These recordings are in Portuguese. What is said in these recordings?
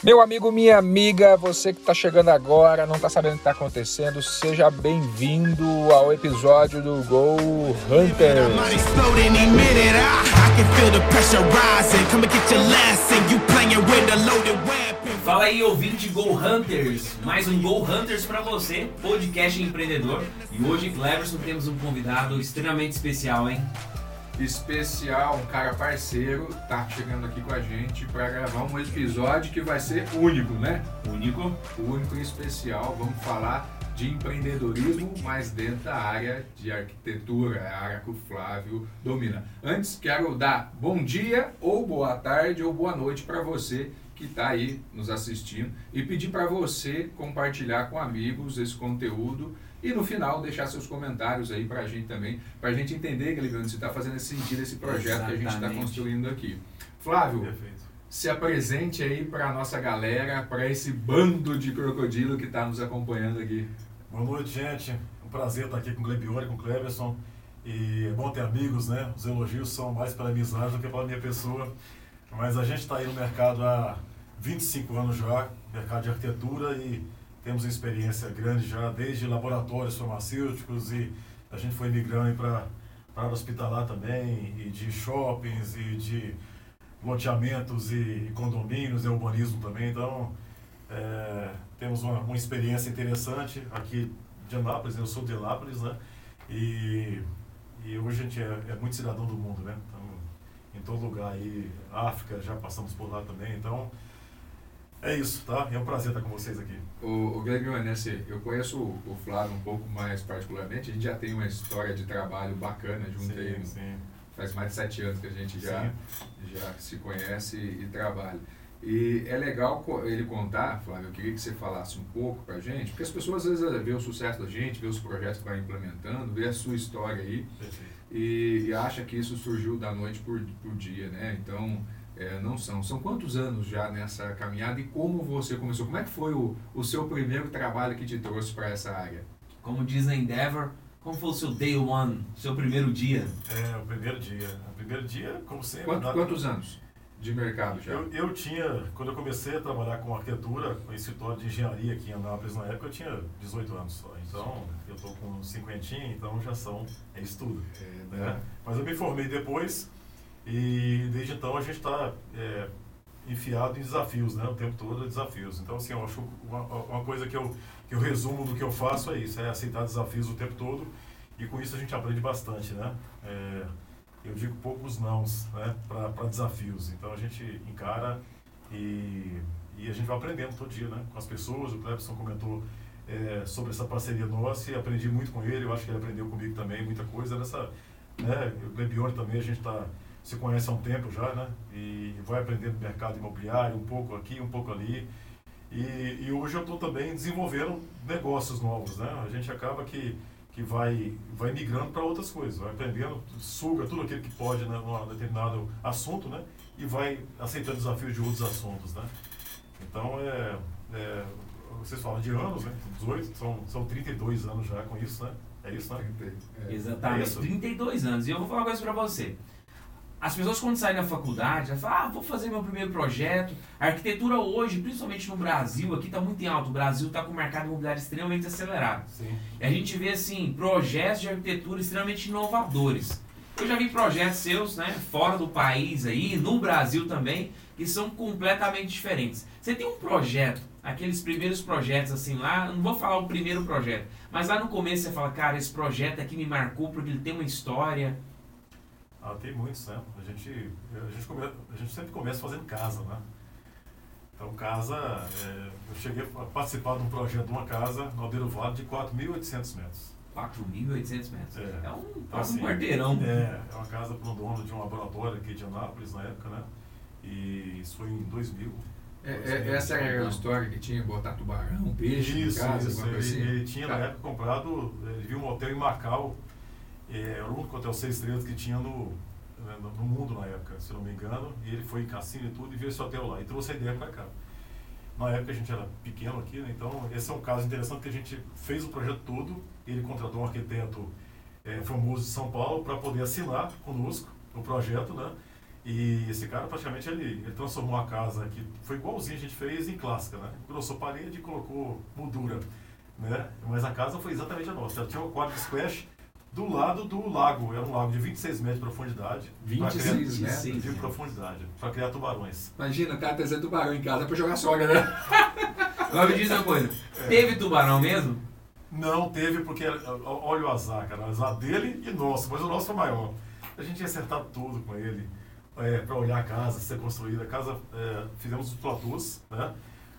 Meu amigo, minha amiga, você que está chegando agora, não está sabendo o que está acontecendo, seja bem-vindo ao episódio do Go Hunter. Fala aí, ouvinte Go Hunters, mais um Go Hunters para você, podcast empreendedor. E hoje, Cleverson, temos um convidado extremamente especial, hein? Especial, um cara parceiro, tá chegando aqui com a gente para gravar um episódio que vai ser único, né? Único. Único e especial. Vamos falar de empreendedorismo, mas dentro da área de arquitetura, a área que o Flávio domina. Antes, quero dar bom dia, ou boa tarde, ou boa noite para você que está aí nos assistindo e pedir para você compartilhar com amigos esse conteúdo e no final, deixar seus comentários aí para a gente também, para a gente entender, Guilherme, se está fazendo esse sentido esse projeto Exatamente. que a gente está construindo aqui. Flávio, Perfeito. se apresente aí para a nossa galera, para esse bando de crocodilo que está nos acompanhando aqui. Boa noite, gente. Um prazer estar aqui com o Glebione, com o Cleverson. E é bom ter amigos, né? Os elogios são mais pela amizade do que pela minha pessoa. Mas a gente está aí no mercado há 25 anos já, mercado de arquitetura, e temos experiência grande já, desde laboratórios farmacêuticos e a gente foi migrando para a área hospitalar também, e de shoppings e de loteamentos e condomínios e urbanismo também. Então, é, temos uma, uma experiência interessante aqui de Anápolis, eu sou de Anápolis, né? E, e hoje a gente é, é muito cidadão do mundo, né? Então, em todo lugar aí, África, já passamos por lá também, então é isso, tá? É um prazer estar com vocês aqui. O, o Guilherme Manesse, eu conheço o, o Flávio um pouco mais particularmente, a gente já tem uma história de trabalho bacana junto sim, aí. Sim. Faz mais de sete anos que a gente já, já se conhece e trabalha. E é legal ele contar, Flávio, eu queria que você falasse um pouco pra gente, porque as pessoas às vezes vê o sucesso da gente, vê os projetos que vai implementando, vê a sua história aí e, e acha que isso surgiu da noite por, por dia, né? Então, é, não são. São quantos anos já nessa caminhada e como você começou? Como é que foi o, o seu primeiro trabalho que te trouxe para essa área? Como diz a Endeavor, como foi o seu day one, seu primeiro dia? É, o primeiro dia. O primeiro dia, como sempre. Quanto, quantos anos de mercado já? Eu, eu tinha, quando eu comecei a trabalhar com arquitetura, com escritório de engenharia aqui em Anápolis na época, eu tinha 18 anos só. Então, eu estou com cinquentinha, então já são, é estudo. É, né? né? Mas eu me formei depois e desde então a gente está é, enfiado em desafios, né? O tempo todo é desafios. Então, assim, eu acho uma, uma coisa que eu, que eu resumo do que eu faço é isso, é aceitar desafios o tempo todo e com isso a gente aprende bastante, né? É, eu digo poucos nãos, né? Para desafios. Então a gente encara e, e a gente vai aprendendo todo dia, né? Com as pessoas. O Clebson comentou é, sobre essa parceria nossa e aprendi muito com ele. Eu acho que ele aprendeu comigo também muita coisa nessa, né? O Glebione também a gente está se conhece há um tempo já, né? E vai aprendendo no mercado imobiliário, um pouco aqui, um pouco ali. E, e hoje eu estou também desenvolvendo negócios novos, né? A gente acaba que, que vai, vai migrando para outras coisas, vai aprendendo, suga tudo aquilo que pode né, num determinado assunto, né? E vai aceitando desafios de outros assuntos, né? Então, é, é, vocês falam de anos, né? 18, são, são 32 anos já com isso, né? É isso, né? É. Exatamente, é isso. 32 anos. E eu vou falar uma coisa para você as pessoas quando saem da faculdade, elas falam, ah, vou fazer meu primeiro projeto. A arquitetura hoje, principalmente no Brasil, aqui está muito em alto. O Brasil está com o mercado imobiliário extremamente acelerado. Sim. E a gente vê, assim, projetos de arquitetura extremamente inovadores. Eu já vi projetos seus, né, fora do país aí, no Brasil também, que são completamente diferentes. Você tem um projeto, aqueles primeiros projetos assim lá, não vou falar o primeiro projeto, mas lá no começo você fala, cara, esse projeto aqui me marcou porque ele tem uma história, ah, tem muitos, né? A gente, a gente, come, a gente sempre começa fazendo casa, né? Então, casa, é, eu cheguei a participar de um projeto de uma casa no Aldeiro Vale de 4.800 metros. 4.800 metros? É, é um, então, assim, um quarteirão. É, é uma casa para um dono de um laboratório aqui de Anápolis na época, né? E isso foi em 2000. É, é, essa era a história que tinha botar tubarão, peixe, isso, casa, isso. Ele, assim. ele tinha tá. na época comprado, ele viu um hotel em Macau é, era o único hotel seis estrelas que tinha no, né, no mundo na época, se não me engano. E ele foi em cassino e tudo e viu esse hotel lá e trouxe a ideia para cá. Na época a gente era pequeno aqui, né? então esse é um caso interessante que a gente fez o projeto todo. Ele contratou um arquiteto é, famoso de São Paulo para poder assinar conosco o projeto, né? E esse cara, praticamente, ele, ele transformou a casa que foi igualzinho a gente fez em clássica, né? Grossou parede e colocou moldura, né? Mas a casa foi exatamente a nossa. Ela tinha um quadro de squash do lado do lago. Era um lago de 26 metros de profundidade. 26 metros de profundidade, para criar tubarões. Imagina, o cara trazer tubarão em casa para jogar sogra, né? Agora me diz uma coisa, é. teve tubarão mesmo? Não teve, porque olha o azar, cara. O azar dele e nosso, mas o nosso foi maior. A gente ia acertar tudo com ele é, para olhar a casa, ser construída. A casa, é, fizemos os platôs né,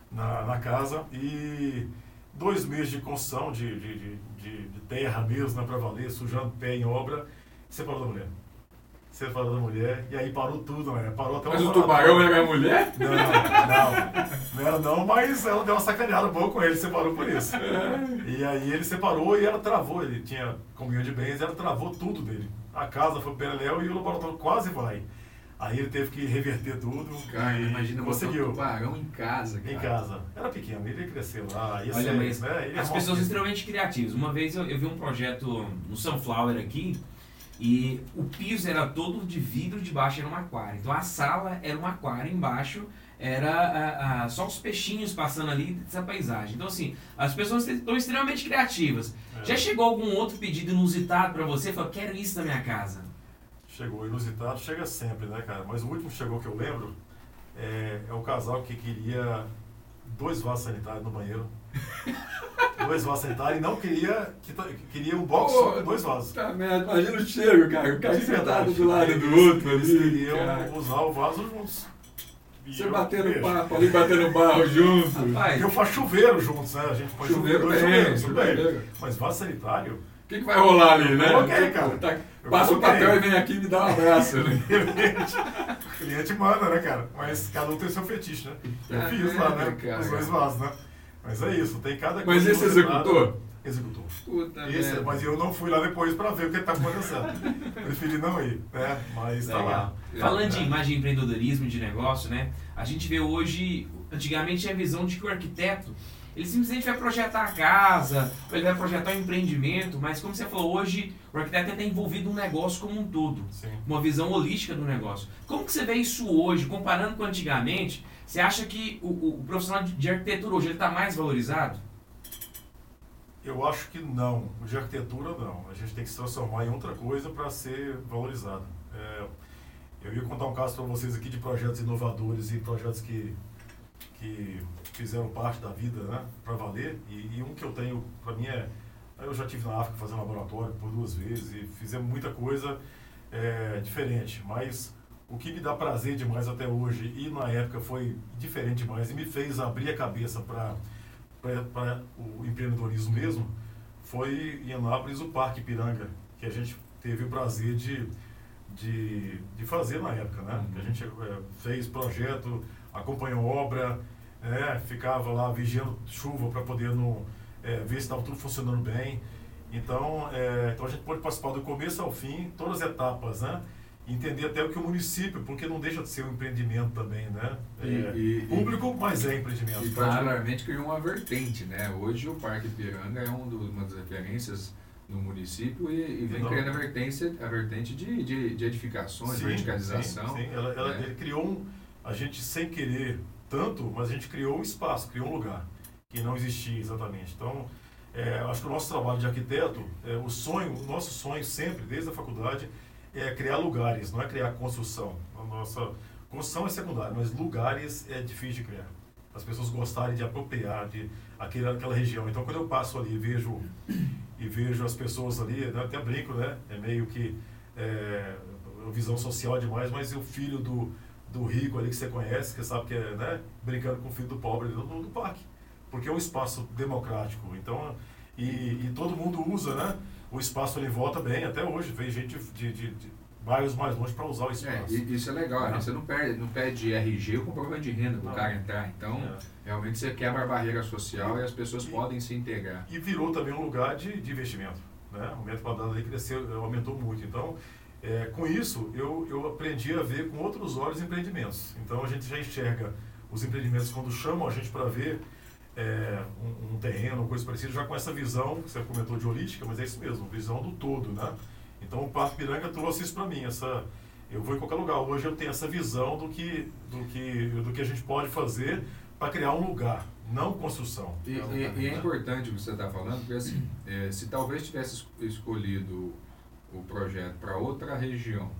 na, na casa e dois meses de construção, de, de, de, de terra mesmo, né, para valer, sujando pé em obra, separou da mulher. Separou da mulher e aí parou tudo, né? Parou até Mas o tubarão era minha mulher? Não, não. Não era não, mas ela deu uma sacaneada boa com ele, separou por isso. E aí ele separou e ela travou, ele tinha comunhão de bens, ela travou tudo dele. A casa foi para Pereléu e o laboratório quase vai. Aí ele teve que reverter tudo. Cara, imagina conseguiu. um tubarão em casa, cara. Em casa. Era pequeno, ele ia crescer lá. Ia Olha, mas né? as pessoas são extremamente criativas. Uma vez eu, eu vi um projeto no Sunflower aqui e o piso era todo de vidro, debaixo era um aquário. Então a sala era um aquário, embaixo era a, a, só os peixinhos passando ali dessa paisagem. Então assim, as pessoas estão extremamente criativas. É. Já chegou algum outro pedido inusitado para você? Falou, quero isso na minha casa. Chegou inusitado, chega sempre, né, cara? Mas o último chegou que eu lembro é, é o casal que queria dois vasos sanitários no banheiro. dois vasos sanitários e não queria, que, queria um box só com dois vasos. Tá, imagina o cheiro, cara. O cara sentado do lado do outro eles, ali. Eles queriam cara. usar o vaso juntos. Você batendo papo ali, batendo barro junto. Rapaz, eu faço chuveiro juntos, né? A gente põe chuveiro, chuveiro, chuveiro, chuveiro. Mas vaso sanitário. O que, que vai rolar ali, né? Ok, cara. Tá, Passa o papel e vem aqui e me dá um abraço. Né? o cliente manda, né, cara? Mas cada um tem seu fetiche, né? Eu ah, fiz lá, né? Cara. Os dois vasos, né? Mas é isso, tem cada coisa. Mas esse executou? Executou. Puta esse, mas eu não fui lá depois para ver o que está acontecendo. Preferi não ir, né? Mas tá lá. Falando de imagem de empreendedorismo, de negócio, né? A gente vê hoje, antigamente tinha a visão de que o arquiteto ele simplesmente vai projetar a casa, ou ele vai projetar um empreendimento, mas como você falou, hoje o arquiteto está envolvido num negócio como um todo, Sim. uma visão holística do negócio. Como que você vê isso hoje, comparando com antigamente? Você acha que o, o profissional de arquitetura hoje está mais valorizado? Eu acho que não. O de arquitetura, não. A gente tem que se transformar em outra coisa para ser valorizado. É, eu ia contar um caso para vocês aqui de projetos inovadores e projetos que, que fizeram parte da vida, né, para valer. E, e, um que eu tenho, para mim, é. Eu já tive na África fazendo laboratório por duas vezes e fizemos muita coisa é, diferente. Mas o que me dá prazer demais até hoje e na época foi diferente demais e me fez abrir a cabeça para o empreendedorismo mesmo foi em Anápolis o Parque Piranga, que a gente teve o prazer de, de, de fazer na época, né? Uhum. Que a gente é, fez projeto, acompanhou obra, é, ficava lá vigiando chuva para poder no, é, ver se estava tudo funcionando bem. Então, é, então a gente pode participar do começo ao fim, todas as etapas, né? Entender até o que o município, porque não deixa de ser um empreendimento também, né? É, e, público, e, mas é empreendimento. E particularmente criou uma vertente, né? Hoje o Parque Piranga é um uma das referências no município e, e vem não. criando a vertente, a vertente de, de, de edificações, sim, verticalização. Sim, sim. Ela, ela, é. Ele criou um, a gente sem querer tanto, mas a gente criou um espaço, criou um lugar que não existia exatamente. Então, é, acho que o nosso trabalho de arquiteto, é, o sonho, o nosso sonho sempre, desde a faculdade, é criar lugares, não é criar construção. A nossa construção é secundária, mas lugares é difícil de criar. As pessoas gostarem de apropriar de aquela, aquela região. Então, quando eu passo ali e vejo, e vejo as pessoas ali, né, até brinco, né? É meio que é, visão social demais, mas o filho do do rico ali que você conhece, que sabe que é, né, brincando com o filho do pobre no, do parque. Porque é um espaço democrático. Então, e, e, todo mundo usa, né? O espaço ali volta bem, até hoje. Vem gente de, de, de bairros mais longe para usar o é, espaço. É, isso é legal, né? Você não perde, não pede RG ou comprovante de renda para o cara entrar. Então, é. realmente você quebra a barreira social e as pessoas e, podem se integrar. E virou também um lugar de, de investimento. Né? O metro quadrado ali cresceu, aumentou muito. Então, é, com isso, eu, eu aprendi a ver com outros olhos empreendimentos. Então, a gente já enxerga os empreendimentos quando chamam a gente para ver é, um, um, terreno, coisa parecida, já com essa visão, que você comentou de holística, mas é isso mesmo, visão do todo, né? Então, o Parque Piranga trouxe isso para mim, essa, eu vou em qualquer lugar. Hoje eu tenho essa visão do que, do que, do que a gente pode fazer para criar um lugar, não construção. E, e, e é importante o que você está falando, porque assim, é, se talvez tivesse escolhido o projeto para outra região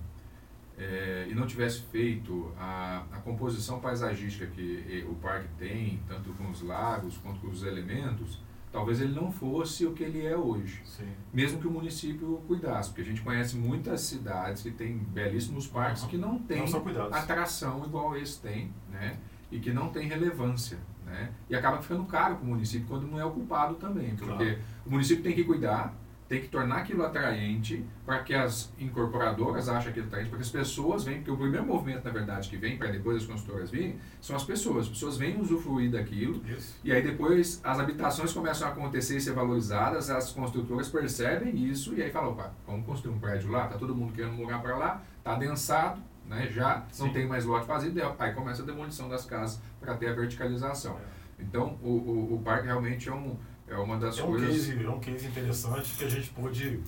é, e não tivesse feito a, a composição paisagística que o parque tem, tanto com os lagos quanto com os elementos, talvez ele não fosse o que ele é hoje. Sim. Mesmo que o município cuidasse, porque a gente conhece muitas cidades que têm belíssimos parques uhum. que não têm não atração igual esse tem, né? E que não tem relevância, né? E acaba ficando caro para o município quando não é ocupado também, porque claro. o município tem que cuidar, tem que tornar aquilo atraente para que as incorporadoras achem aquilo atraente, para que as pessoas venham, porque o primeiro movimento, na verdade, que vem para depois as construtoras virem, são as pessoas. As pessoas vêm usufruir daquilo, isso. e aí depois as habitações começam a acontecer e ser valorizadas, as construtoras percebem isso, e aí falam, opa, vamos construir um prédio lá, tá todo mundo querendo morar para lá, tá densado, né, já Sim. não tem mais lote vazio, aí começa a demolição das casas para ter a verticalização. É. Então, o, o, o parque realmente é um é uma das é um coisas. Case, é um case interessante que a gente pôde.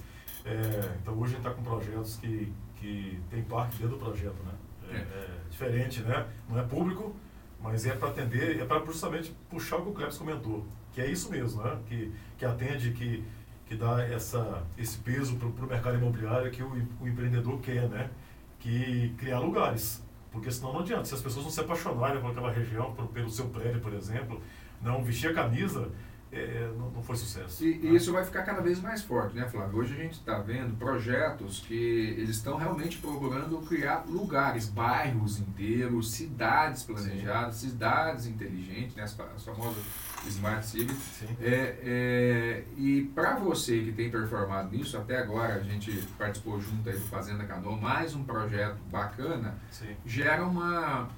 É, então hoje a gente está com projetos que, que tem parque dentro do projeto, né? É, é. é diferente, né? Não é público, mas é para atender, é para justamente puxar o que o Cleves comentou, que é isso mesmo, né? Que, que atende, que, que dá essa, esse peso para o mercado imobiliário que o, o empreendedor quer, né? Que criar lugares. Porque senão não adianta. Se as pessoas não se apaixonarem por aquela região, por, pelo seu prédio, por exemplo, não vestir a camisa, é, é, não, não, foi sucesso. E, né? e, isso vai ficar cada vez mais forte, né, Flávio? Hoje a gente está vendo projetos que eles estão realmente procurando criar lugares, bairros inteiros, cidades planejadas, Sim. cidades inteligentes, né, as, as famosas Smart Cities. É, é, e para você que tem performado nisso, até agora a gente participou junto aí do Fazenda Canoa, mais um projeto bacana, Sim. gera uma,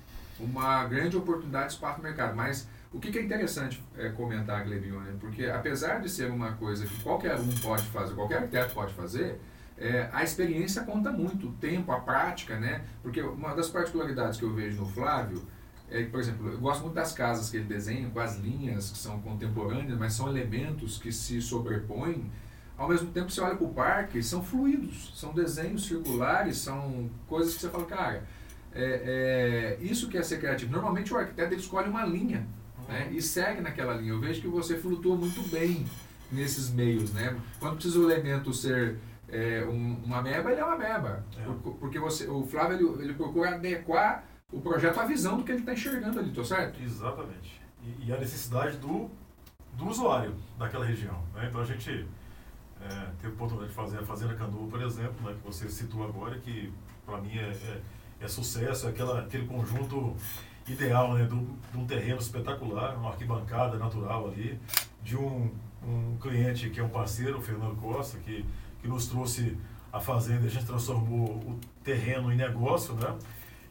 uma grande oportunidade para o mercado. Mas o que, que é interessante é, comentar, Glebinho, né? porque apesar de ser uma coisa que qualquer um pode fazer, qualquer arquiteto pode fazer, é, a experiência conta muito, o tempo, a prática, né? Porque uma das particularidades que eu vejo no Flávio é, por exemplo, eu gosto muito das casas que ele desenha, com as linhas que são contemporâneas, mas são elementos que se sobrepõem. Ao mesmo tempo, você olha para o parque, são fluidos, são desenhos circulares, são coisas que você fala, cara, é, é, isso que é ser criativo. Normalmente o arquiteto escolhe uma linha né? e segue naquela linha. Eu vejo que você flutua muito bem nesses meios. Né? Quando precisa o elemento ser é, um, uma meba, ele é uma meba. É. Porque você, o Flávio ele, ele procura adequar o projeto à visão do que ele está enxergando ali, tô certo? Exatamente. E, e, a necessidade do, do usuário daquela região. Né? Então a gente é, teve a oportunidade de fazer a Fazenda Canoa, por exemplo, né, que você citou agora, que para mim é, é, é, sucesso, é aquela, aquele conjunto ideal, né, de um terreno espetacular, uma arquibancada natural ali, de um, um cliente que é um parceiro, o Fernando Costa, que, que nos trouxe a fazenda, a gente transformou o terreno em negócio, né?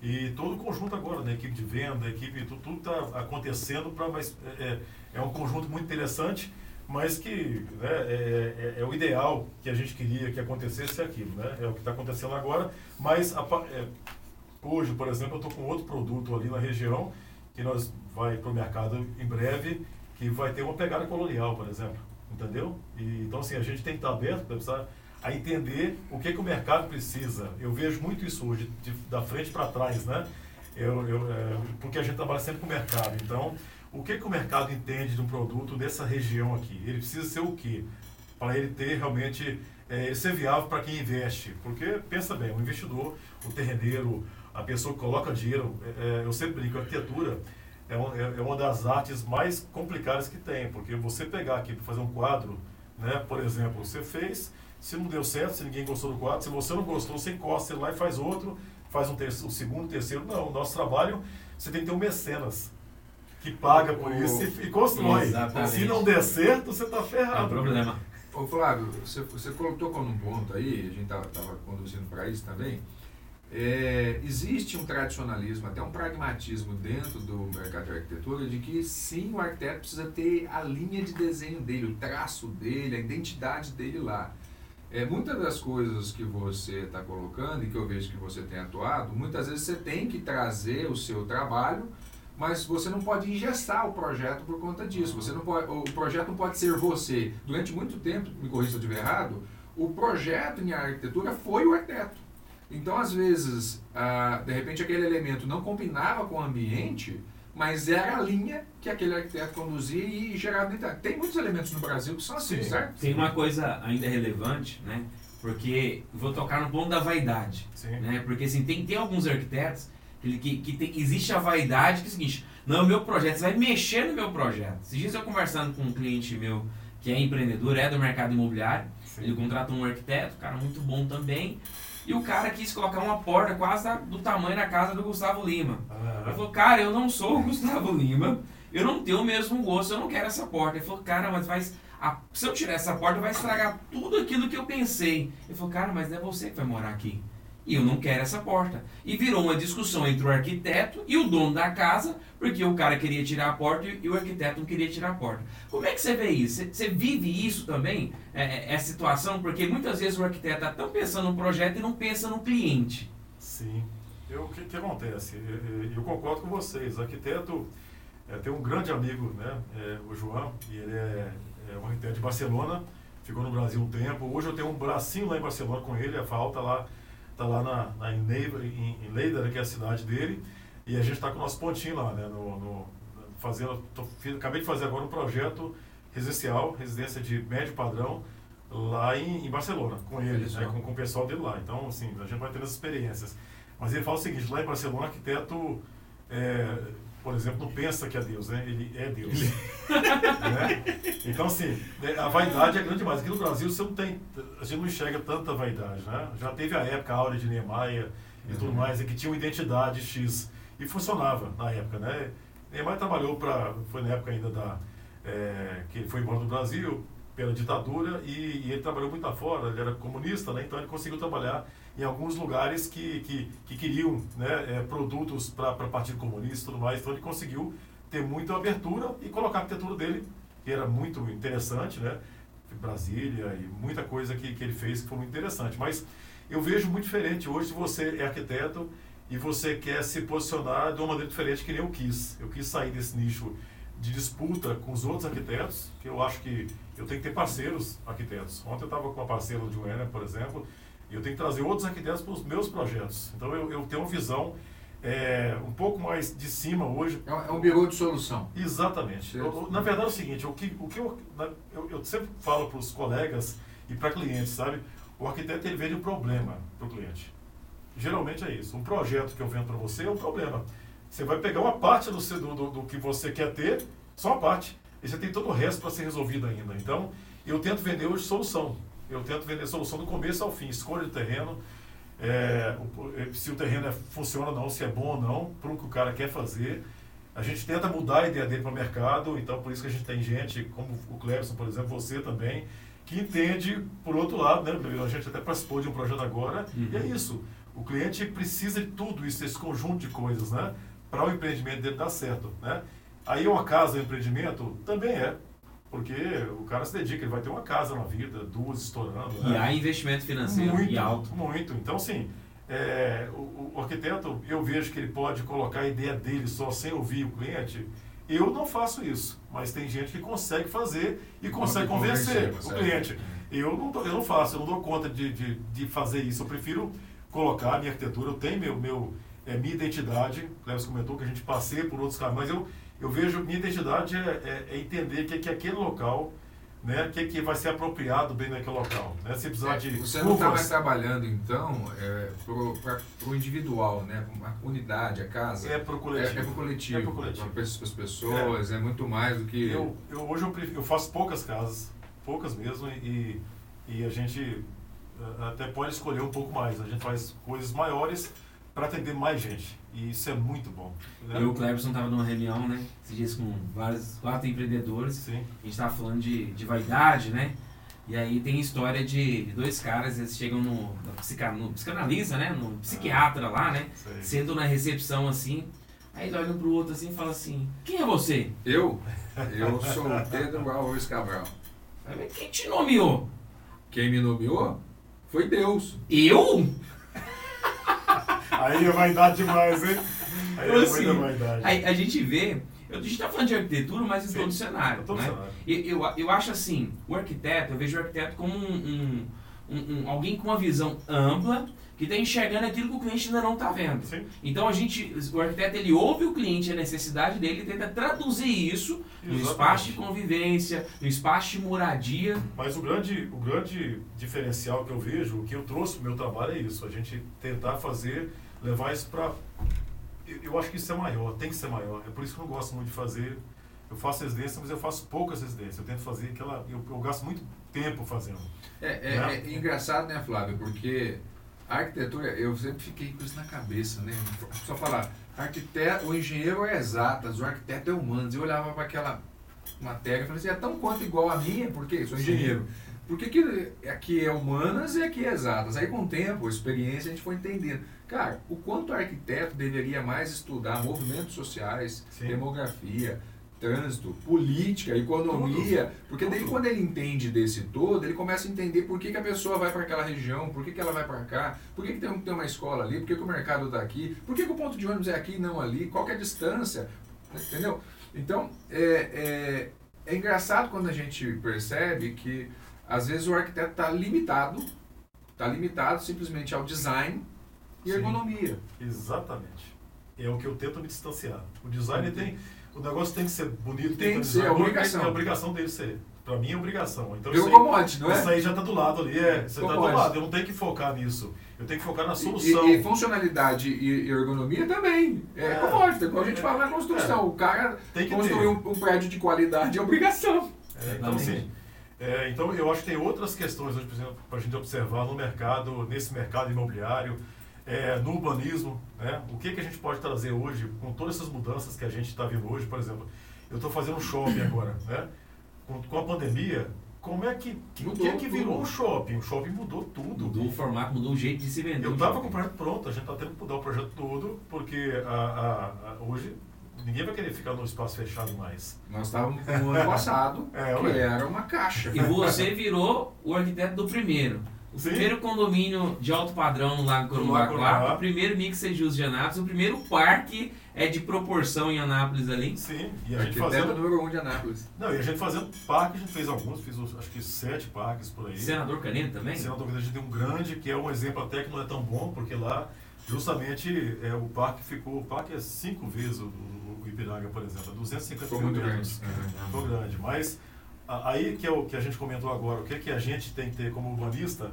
E todo o conjunto agora, né? Equipe de venda, equipe, tudo está acontecendo para é, é, é um conjunto muito interessante, mas que né, é, é, é, o ideal que a gente queria que acontecesse aquilo, né? É o que está acontecendo agora, mas a, é, Hoje, por exemplo, eu estou com outro produto ali na região que nós vai para o mercado em breve, que vai ter uma pegada colonial, por exemplo, entendeu? E, então, assim, a gente tem que estar aberto para a entender o que, que o mercado precisa. Eu vejo muito isso hoje, de, da frente para trás, né? Eu, eu, é, porque a gente trabalha sempre com o mercado. Então, o que, que o mercado entende de um produto dessa região aqui? Ele precisa ser o quê? Para ele ter realmente, é, ser viável para quem investe. Porque, pensa bem, o investidor, o terreneiro, a pessoa coloca dinheiro. É, é, eu sempre brinco, a arquitetura é, um, é, é, uma das artes mais complicadas que tem, porque você pegar aqui para fazer um quadro, né, por exemplo, você fez, se não deu certo, se ninguém gostou do quadro, se você não gostou, você encosta lá e faz outro, faz um, terceiro, um segundo, terceiro. Não, o nosso trabalho, você tem que ter um mecenas que paga por isso e, e constrói. Exatamente. Se não der certo, você está ferrado. É problema. Ô Flávio, você, você colocou num ponto aí, a gente estava conduzindo para isso também, é, existe um tradicionalismo, até um pragmatismo dentro do mercado de arquitetura de que sim, o arquiteto precisa ter a linha de desenho dele, o traço dele, a identidade dele lá. É, muitas das coisas que você está colocando e que eu vejo que você tem atuado, muitas vezes você tem que trazer o seu trabalho, mas você não pode engessar o projeto por conta disso. Você não pode, o projeto não pode ser você. Durante muito tempo, me corrija se eu estiver errado, o projeto em arquitetura foi o arquiteto. Então, às vezes, ah, de repente aquele elemento não combinava com o ambiente, mas era a linha que aquele arquiteto conduzia e gerava. Tem muitos elementos no Brasil que são assim, Sim. certo? Tem uma coisa ainda relevante, né? Porque vou tocar no ponto da vaidade. Sim. Né? Porque assim, tem, tem alguns arquitetos que, que, que tem, existe a vaidade que é o seguinte, não, meu projeto, você vai mexer no meu projeto. Esses dias eu conversando com um cliente meu que é empreendedor, é do mercado imobiliário, Sim. ele contratou um arquiteto, cara muito bom também. E o cara quis colocar uma porta quase do tamanho da casa do Gustavo Lima. Ele falou, cara, eu não sou o Gustavo Lima, eu não tenho o mesmo gosto, eu não quero essa porta. Ele falou, cara, mas faz. A, se eu tirar essa porta, vai estragar tudo aquilo que eu pensei. Ele falou, cara, mas não é você que vai morar aqui. E eu não quero essa porta. E virou uma discussão entre o arquiteto e o dono da casa, porque o cara queria tirar a porta e o arquiteto não queria tirar a porta. Como é que você vê isso? Você, vive isso também, é, é, essa situação? Porque muitas vezes o arquiteto está tão pensando no projeto e não pensa no cliente. Sim. O que, que acontece? Eu, eu, concordo com vocês. O arquiteto é, tem um grande amigo, né, é, o João, e ele é, é um arquiteto de Barcelona, ficou no Brasil um tempo. Hoje eu tenho um bracinho lá em Barcelona com ele, a falta lá está lá na, na, em, em, que é a cidade dele, e a gente está com o nosso pontinho lá, né, no, no fazendo, tô, acabei de fazer agora um projeto residencial, residência de médio padrão, lá em, em Barcelona, com ele, né, com, com, o pessoal dele lá. Então, assim, a gente vai ter essas experiências. Mas ele fala o seguinte, lá em Barcelona, arquiteto, é, por exemplo, não pensa que é Deus, né? Ele é Deus. né? Então, assim, né, a vaidade é grande demais. Aqui no Brasil, você não tem, a gente não enxerga tanta vaidade, né? Já teve a época, a áurea de Niemeyer e uhum. tudo mais, que tinha uma identidade X. E funcionava na época, né? Niemeyer trabalhou para, foi na época ainda da, é, que ele foi embora do Brasil, pela ditadura, e, e ele trabalhou muito fora, ele era comunista, né? Então ele conseguiu trabalhar em alguns lugares que, que, que queriam né, é, produtos para Partido Comunista e tudo mais. Então ele conseguiu ter muita abertura e colocar a arquitetura dele, que era muito interessante, né? Brasília e muita coisa que, que ele fez que foi muito interessante. Mas eu vejo muito diferente. Hoje, se você é arquiteto e você quer se posicionar de uma maneira diferente que nem eu quis. Eu quis sair desse nicho de disputa com os outros arquitetos, que eu acho que eu tenho que ter parceiros arquitetos. Ontem eu estava com uma parceira de Uena, por exemplo, eu tenho que trazer outros arquitetos para os meus projetos. Então eu, eu tenho uma visão é, um pouco mais de cima hoje. É, um, é birô de solução. Exatamente. Eu, na verdade é o seguinte, o que, o que eu, eu, eu sempre falo para os colegas e para clientes, sabe? O arquiteto ele vende um problema para o cliente. Geralmente é isso. Um projeto que eu vendo para você é um problema. Você vai pegar uma parte do, do, do, do que você quer ter, só uma parte. E você tem todo o resto para ser resolvido ainda. Então, eu tento vender hoje solução. Eu tento vender solução do começo ao fim, escolha de terreno, é, se o terreno é, funciona ou não, se é bom ou não, para o que o cara quer fazer. A gente tenta mudar a ideia dele para o mercado, então por isso que a gente tem gente, como o Clebson, por exemplo, você também, que entende por outro lado, né? A gente até participou de um projeto agora, uhum. e é isso. O cliente precisa de tudo isso, esse conjunto de coisas, né? Para o empreendimento dele dar certo, né? Aí uma casa, um empreendimento, também é. Porque o cara se dedica, ele vai ter uma casa na vida, duas estourando. E né? há investimento financeiro muito, e alto. Muito. Então, assim, é, o, o, arquiteto, eu vejo que ele pode colocar a ideia dele só sem ouvir o cliente. Eu não faço isso, mas tem gente que consegue fazer e consegue convencer o cliente. Eu não, eu não faço, eu não dou conta de, de, de fazer isso. Eu prefiro colocar a minha arquitetura, eu tenho meu, meu, é, minha identidade. O Cleves comentou que a gente passeia por outros caminhos, mas eu, eu vejo minha identidade é, é, é entender que, que aquele local né, que, que vai ser apropriado bem naquele local. Né? Se precisar é, de você não está mais trabalhando, então, é, para o individual, né? a unidade, a casa. É para o coletivo. É, é para o coletivo. É para coletivo. Para as pessoas, é. é. muito mais do que... Eu, eu hoje eu, eu, faço poucas casas, poucas mesmo, e, e a gente até pode escolher um pouco mais. A gente faz coisas maiores para atender mais gente. E isso é muito bom. Né? Eu e o Cleberson estava numa reunião, né? Esses dias com vários, quatro empreendedores. Sim. A gente estava falando de, de vaidade, né? E aí tem história de, dois caras, eles chegam no, no, no psicanalista, né? No psiquiatra lá, né? Sei. Sentam na recepção assim. Aí eles olham pro outro assim e falam assim, quem é você? Eu? Eu sou o Pedro Alves Cabral. Quem te nomeou? Quem me nomeou? Foi Deus. Eu? Aí é vaidade demais, hein? Aí então, é assim. A, a gente vê a gente está falando de arquitetura, mas em Sim, todo cenário. Todo né? cenário. Eu, eu, eu, acho assim, o arquiteto, eu vejo o arquiteto como um, um, um, um, alguém com uma visão ampla, que está enxergando aquilo que o cliente ainda não está vendo. Sim. Então a gente, o arquiteto ele ouve o cliente, a necessidade dele, e tenta traduzir isso no espaço de convivência, no espaço de moradia. Mas o grande, o grande diferencial que eu vejo, o que eu trouxe para o meu trabalho é isso, a gente tentar fazer, levar isso para... Eu, eu acho que isso é maior, tem que ser maior. É por isso que eu não gosto muito de fazer eu faço residência, mas eu faço poucas residências. Eu tento fazer aquela. Eu, eu gasto muito tempo fazendo. É, é, né? é, engraçado, né, Flávio? Porque a arquitetura, eu sempre fiquei com isso na cabeça, né? Só falar, arquiteto, o engenheiro é exatas, o arquiteto é humanos. Eu olhava para aquela matéria e falei assim, é tão quanto igual a minha, porque sou engenheiro. Sim. Por que, que aqui é humanas e aqui é exatas? Aí com o tempo, a experiência, a gente foi entendendo. Cara, o quanto o arquiteto deveria mais estudar movimentos sociais, Sim. demografia, trânsito, política, economia, porque daí quando ele entende desse todo, ele começa a entender por que, que a pessoa vai para aquela região, por que, que ela vai para cá, por que, que tem, tem uma escola ali, por que, que o mercado está aqui, por que, que o ponto de ônibus é aqui e não ali, qual é a distância, entendeu? Então, é, é, é engraçado quando a gente percebe que às vezes o arquiteto está limitado, está limitado simplesmente ao design e Sim, ergonomia. Exatamente. É o que eu tento me distanciar. O design tem o negócio tem que ser bonito, tem, tem que ser, é obrigação. É obrigação dele ser. Pra mim é obrigação. Então, isso aí, não é? Isso aí já tá do lado ali, é. Você tá do lado. Eu não tenho que focar nisso. Eu tenho que focar na solução. E, e funcionalidade e, ergonomia também. É, é commodity, como a gente é, fala na construção. É. O cara tem que construir um, um, prédio de qualidade é obrigação. É, então, assim, é, então, eu acho que tem outras questões, por exemplo, para a gente observar no mercado, nesse mercado imobiliário é, no urbanismo, né? o que, que a gente pode trazer hoje com todas essas mudanças que a gente está vendo hoje, por exemplo, eu estou fazendo um shopping agora, né? com, com a pandemia, como é que, o que, é que virou um shopping? O shopping mudou tudo. Mudou o formato, mudou o jeito de se vender. Eu estava com o projeto pronto, a gente está tendo que mudar o projeto todo, porque a, a, a, hoje ninguém vai querer ficar no espaço fechado mais. Nós estávamos no ano passado, é, que era uma caixa. E você virou o arquiteto do primeiro. O Sim. primeiro condomínio de alto padrão no Lago Corumbá, o primeiro mixed use de Anápolis, o primeiro parque é de proporção em Anápolis ali. Sim, e a gente fazendo... número um de Anápolis. Não, e a gente fazendo parque, a gente fez alguns, fiz acho que sete parques por aí. Senador Canedo também? Senador Canedo, a gente tem um grande, que é um exemplo até que não é tão bom, porque lá justamente é, o parque ficou, o parque é cinco vezes o, o Ipiranga, por exemplo, é 250 Ficou muito grande. Ficou grande, mas Aí que é o que a gente comentou agora, o que, é que a gente tem que ter como urbanista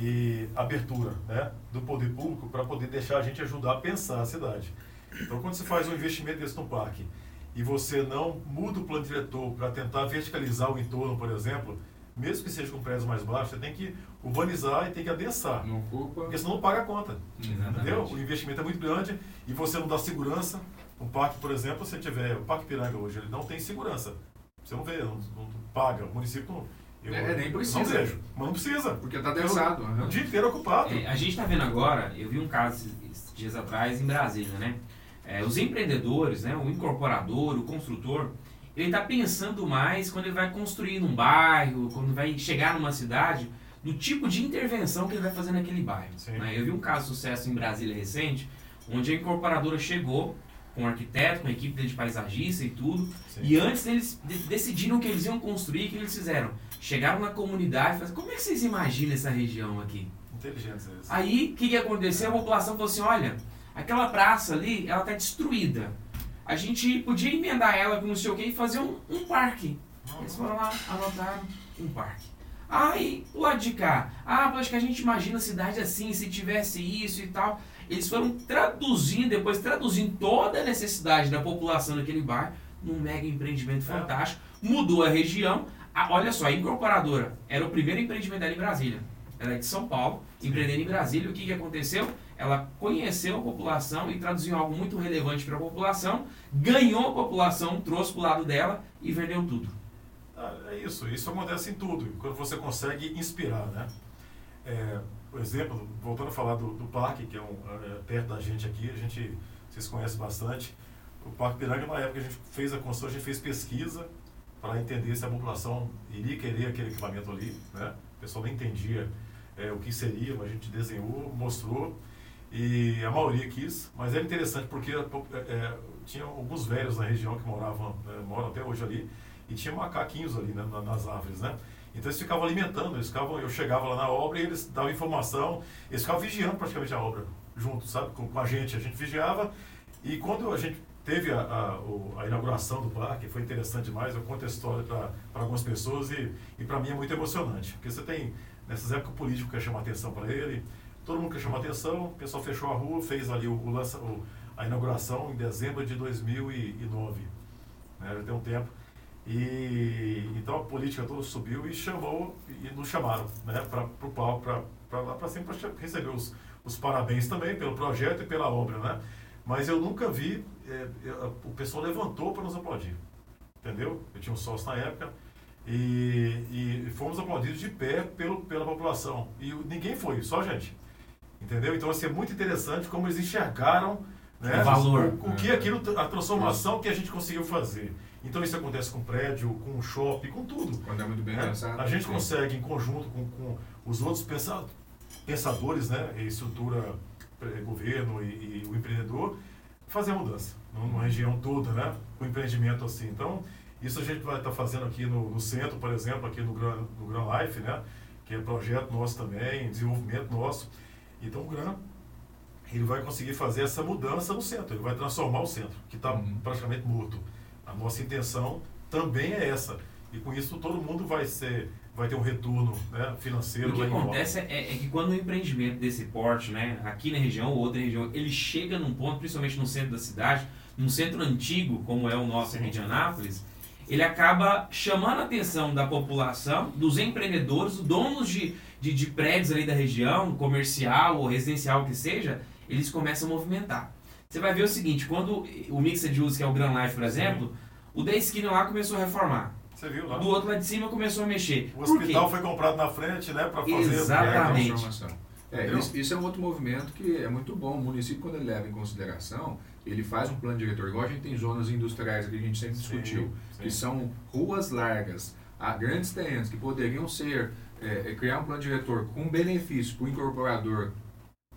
e abertura né, do poder público para poder deixar a gente ajudar a pensar a cidade. Então, quando você faz um investimento desse no parque e você não muda o plano diretor para tentar verticalizar o entorno, por exemplo, mesmo que seja com prédios mais baixos, você tem que urbanizar e tem que adensar. Não culpa. Porque senão não paga a conta. Exatamente. Entendeu? O investimento é muito grande e você não dá segurança. Um parque, por exemplo, se tiver. O Parque Piranga hoje, ele não tem segurança. Você não vê, não, não paga. O município não. Eu, é, nem precisa. Não vejo, mas não precisa. Porque está densado. O, o dia inteiro ocupado. É, a gente está vendo agora, eu vi um caso esses dias atrás em Brasília, né? É, os empreendedores, né, o incorporador, o construtor, ele está pensando mais quando ele vai construir num bairro, quando vai chegar numa cidade, no tipo de intervenção que ele vai fazer naquele bairro. Né? Eu vi um caso de sucesso em Brasília recente, onde a incorporadora chegou com um arquiteto, com a equipe de paisagista e tudo. Sim. E antes eles decidiram que eles iam construir, o que eles fizeram? Chegaram na comunidade e falaram, como é que vocês imaginam essa região aqui? Inteligência. Aí, o que, que aconteceu? A população falou assim, olha, aquela praça ali, ela está destruída. A gente podia emendar ela com não sei o que e fazer um, um parque. Eles foram lá, anotaram um parque. Aí, o lado de cá, ah, acho que a gente imagina a cidade assim, se tivesse isso e tal. Eles foram traduzindo, depois traduzindo toda a necessidade da população daquele bairro num mega empreendimento é. fantástico. Mudou a região. A, olha só, a incorporadora era o primeiro empreendimento dela em Brasília. Ela é de São Paulo, Sim. empreendendo em Brasília. O que, que aconteceu? Ela conheceu a população e traduziu algo muito relevante para a população, ganhou a população, trouxe para o lado dela e vendeu tudo. Ah, é isso, isso acontece em tudo, quando você consegue inspirar, né? É, por exemplo, voltando a falar do, do parque, que é, um, é, perto da gente aqui, a gente, vocês conhecem bastante. O Parque Piranga, na época que a gente fez a construção, a gente fez pesquisa para entender se a população iria querer aquele equipamento ali. Né? O pessoal nem entendia é, o que seria, mas a gente desenhou, mostrou e a maioria quis. Mas era interessante porque é, é tinha alguns velhos na região que moravam, né, moram até hoje ali, e tinha macaquinhos ali né, nas árvores, né? Então eles ficavam alimentando, eles ficavam, eu chegava lá na obra e eles davam informação, eles ficavam vigiando praticamente a obra junto, sabe, com, com a gente. A gente vigiava e quando a gente teve a, a, a, inauguração do parque, foi interessante demais. Eu conto a história para algumas pessoas e, e para mim é muito emocionante. Porque você tem, nessas épocas, o político quer chamar atenção para ele, todo mundo quer chamar atenção, o pessoal fechou a rua, fez ali o, o, lança, o a inauguração em dezembro de 2009. Né, já tem um tempo. E então a política toda subiu e chamou, e nos chamaram né, para o palco, para lá para cima, para receber os, os parabéns também pelo projeto e pela obra. Né? Mas eu nunca vi, é, o pessoal levantou para nos aplaudir. Entendeu? Eu tinha um sócio na época. E, e fomos aplaudidos de pé pelo, pela população. E ninguém foi, só a gente. Entendeu? Então, assim, é muito interessante como eles enxergaram né, o valor. O, o que aquilo, a transformação que a gente conseguiu fazer. Então, isso acontece com prédio, com shopping, com tudo. Quando é muito bem né? pensado. A gente consegue, em conjunto com, com os outros pensadores, né, estrutura governo e, e, o empreendedor fazer a mudança numa região toda, né? Com empreendimento assim. Então, isso a gente vai estar tá fazendo aqui no, no, centro, por exemplo, aqui no Gran, no Gran Life, né? Que é projeto nosso também, desenvolvimento nosso. Então, o Gran, ele vai conseguir fazer essa mudança no centro, ele vai transformar o centro, que está uhum. praticamente morto. A nossa intenção também é essa. E com isso todo mundo vai ser vai ter um retorno né, financeiro. O que acontece é, é, que quando um empreendimento desse porte, né, aqui na região ou outra região, ele chega num ponto, principalmente no centro da cidade, num centro antigo, como é o nosso aqui de Anápolis, ele acaba chamando a atenção da população, dos empreendedores, donos de, de, de prédios ali da região, comercial ou residencial que seja, eles começam a movimentar. Você vai ver o seguinte, quando o Mixed Use, que é o Grand Life, por exemplo, Sim. O da esquina lá começou a reformar. Você viu lá? Do outro lado de cima começou a mexer. O hospital foi comprado na frente, né, para fazer Exatamente. a transformação. É, isso, isso, é um outro movimento que é muito bom. O município, quando ele leva em consideração, ele faz um plano diretor. Igual a gente tem zonas industriais que a gente sempre sim, discutiu, sim. que são ruas largas, há grandes terrenos que poderiam ser, é, é criar um plano diretor com benefício para o incorporador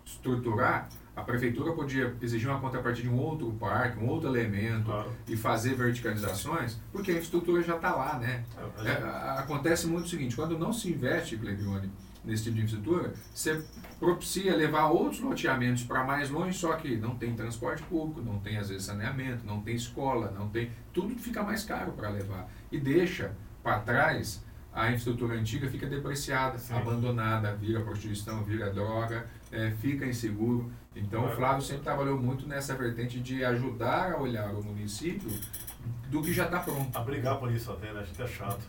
estruturar, a prefeitura podia exigir uma contrapartida de um outro parque, um outro elemento claro. e fazer verticalizações, porque a infraestrutura já está lá, né? É, é, acontece muito o seguinte, quando não se investe, Clebione, nesse tipo de infraestrutura, você propicia levar outros loteamentos para mais longe, só que não tem transporte público, não tem às vezes saneamento, não tem escola, não tem, tudo fica mais caro para levar e deixa para trás a infraestrutura antiga fica depreciada, Sim. abandonada, vira prostituição, vira droga, é, fica inseguro. Então o Flávio sempre trabalhou muito nessa vertente de ajudar a olhar o município do que já está pronto. A brigar por isso até, né? A gente é chato.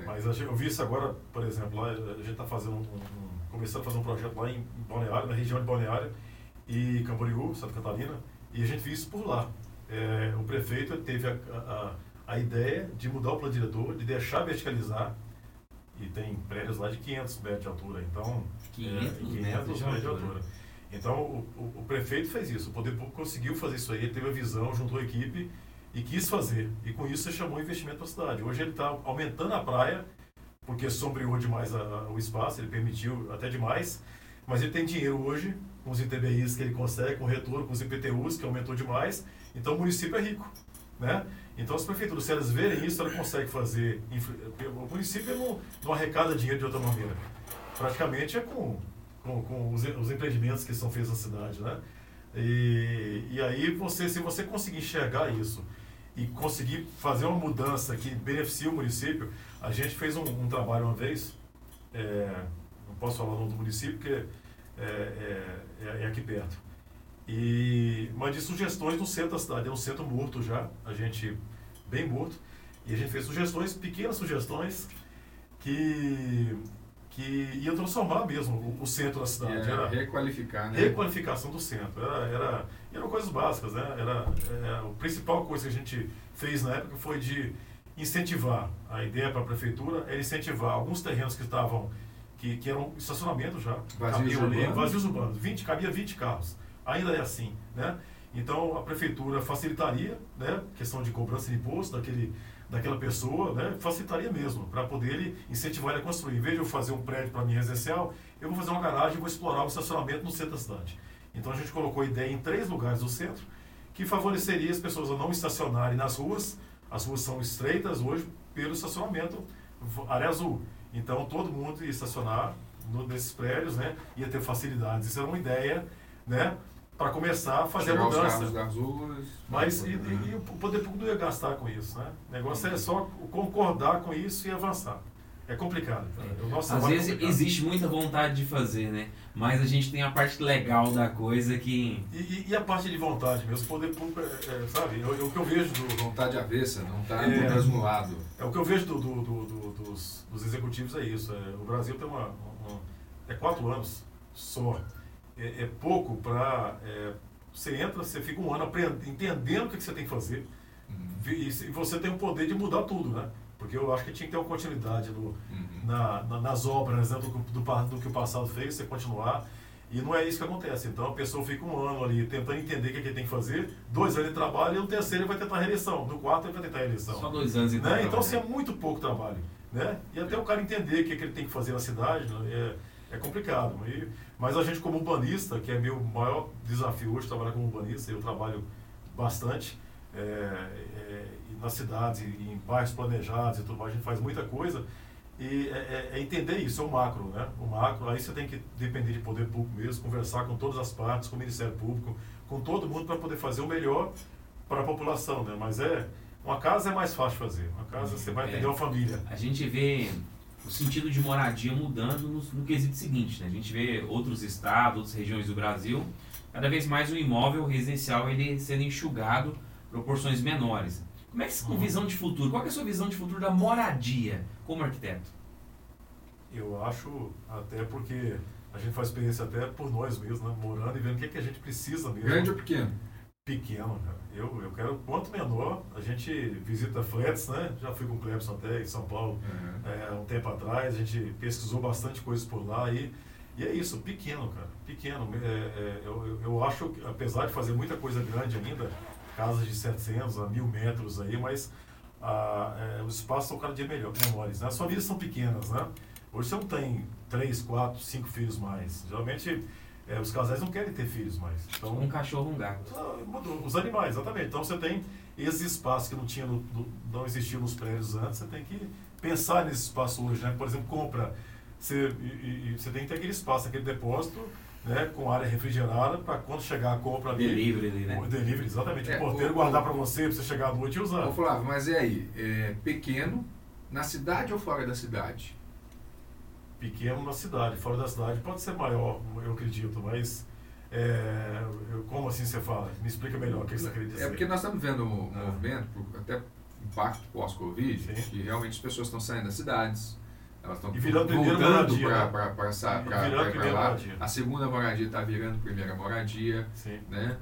É. Mas eu vi isso agora, por exemplo, lá a gente está fazendo um, um, começando a fazer um projeto lá em Balneário, na região de Balneário e Camboriú, Santa Catarina, e a gente viu isso por lá. É, o prefeito teve a, a, a ideia de mudar o plano diretor, de deixar verticalizar e tem prédios lá de 500 metros de altura. Então, 500, é, 500 metros, de altura. altura. Então, o, o, o, prefeito fez isso, o poder público conseguiu fazer isso aí, ele teve a visão, juntou a equipe e quis fazer. E com isso, você chamou investimento para a cidade. Hoje, ele está aumentando a praia, porque sombreou demais a, a, o espaço, ele permitiu até demais, mas ele tem dinheiro hoje, com os ITBIs que ele consegue, com o retorno, com os IPTUs, que aumentou demais. Então, o município é rico. Né? Então, as prefeituras, se elas verem isso, elas conseguem fazer. O município não, não arrecada dinheiro de outra maneira. Praticamente é com, com, com os, os empreendimentos que são feitos na cidade. Né? E, e aí, você, se você conseguir enxergar isso e conseguir fazer uma mudança que beneficie o município, a gente fez um, um trabalho uma vez, é, não posso falar o nome do município, porque é, é, é, é aqui perto e, mas de sugestões no centro da cidade. É um centro morto já, a gente bem morto. E a gente fez sugestões, pequenas sugestões, que, que iam transformar mesmo o, o centro da cidade. Era, era requalificar, né? Requalificação do centro. Era, era, eram coisas básicas, né? Era, é, a principal coisa que a gente fez na época foi de incentivar. A ideia para a prefeitura era incentivar alguns terrenos que estavam que, que eram estacionamento já. Vazios urbanos. vazios urbanos. 20, cabia 20 carros ainda é assim, né? Então a prefeitura facilitaria, né, questão de cobrança de imposto daquele daquela pessoa, né, facilitaria mesmo para poder ele incentivar ele a construir. De eu fazer um prédio para mim residencial, eu vou fazer uma garagem e vou explorar o estacionamento no centro da cidade. Então a gente colocou a ideia em três lugares do centro que favoreceria as pessoas a não estacionarem nas ruas. As ruas são estreitas hoje, pelo estacionamento área azul. Então todo mundo ia estacionar no, nesses prédios, né? Ia ter facilidades. Isso era uma ideia, né? Para começar a fazer Chegar a mudança. Os das ruas, Mas e, e, e, o poder público não ia gastar com isso, né? O negócio é só concordar com isso e avançar. É complicado. É. Nossa, Às vezes complicado. existe muita vontade de fazer, né? Mas a gente tem a parte legal da coisa que. E, e, e a parte de vontade mesmo, o poder público, é, é, sabe? Eu, eu, o que eu vejo do. Vontade avessa, não está é, no mesmo lado. É o que eu vejo do, do, do, dos, dos, executivos é isso. É, o Brasil tem uma, uma, É quatro anos só. É, é pouco para. É, você entra, você fica um ano aprendendo, entendendo o que, que você tem que fazer. Uhum. E, e você tem o poder de mudar tudo, né? Porque eu acho que tinha que ter uma continuidade no, uhum. na, na, nas obras né, do, do, do, que o passado fez, você continuar. E não é isso que acontece. Então a pessoa fica um ano ali tentando entender o que, é que ele tem que fazer, dois anos de trabalho e no terceiro ele vai tentar a reeleição, no quarto ele vai tentar a reeleição. Só dois anos então. Né? Então assim, é muito pouco trabalho. Né? E até o cara entender o que, é que ele tem que fazer na cidade né? é, é complicado. E, mas a gente como urbanista, que é meu maior desafio hoje, trabalhar como urbanista, eu trabalho bastante. É, é, nas cidades, em bairros planejados e tudo mais, a gente faz muita coisa. E é, é, é, entender isso, é o macro, né? O macro, aí você tem que depender de poder público mesmo, conversar com todas as partes, com o Ministério Público, com todo mundo para poder fazer o melhor para a população, né? Mas é, uma casa é mais fácil fazer. Uma casa você vai atender é, uma família. A gente vê o sentido de moradia mudando no, no quesito seguinte, né? A gente vê outros estados, outras regiões do Brasil, cada vez mais o imóvel residencial ele sendo enxugado proporções menores. Como é que, com uhum. visão de futuro, qual é a sua visão de futuro da moradia como arquiteto? Eu acho, até porque a gente faz experiência até por nós mesmos, né? morando e vendo o que, é que a gente precisa mesmo. Grande ou pequeno? Pequeno, cara. Eu, eu quero quanto menor. A gente visita flats, né? Já fui com o Clebson até em São Paulo uhum. é, um tempo atrás. A gente pesquisou bastante coisas por lá e, e é isso, pequeno, cara. Pequeno. É, é, eu, eu acho que, apesar de fazer muita coisa grande ainda, casas de 700 a 1000 metros aí, mas ah, é, os espaços são cada dia melhor, menores. Né? As famílias são pequenas, né? Hoje você não tem 3, 4, 5 filhos mais. Geralmente é, os casais não querem ter filhos mais. Então, um cachorro, um gato. Ah, os animais, exatamente. Então você tem esse espaço que não tinha no, no, não existia nos prédios antes, você tem que pensar nesse espaço hoje, né? Por exemplo, compra. Você, e, e, você tem que ter aquele espaço, aquele depósito né, com área refrigerada para quando chegar a compra ali. Delivery, né? O delivery, exatamente. É, o porteiro o, guardar para você, para você chegar à noite e usar. Ô Flávio, mas é aí, é pequeno na cidade ou fora da cidade? Pequeno na cidade, fora da cidade pode ser maior, eu acredito, mas é, como assim você fala? Me explica melhor o que você quer dizer. É porque nós estamos vendo um ah. movimento, até impacto pós-Covid, que realmente as pessoas estão saindo das cidades, elas estão voltando para lá. A segunda moradia está virando primeira moradia. Sim. Né?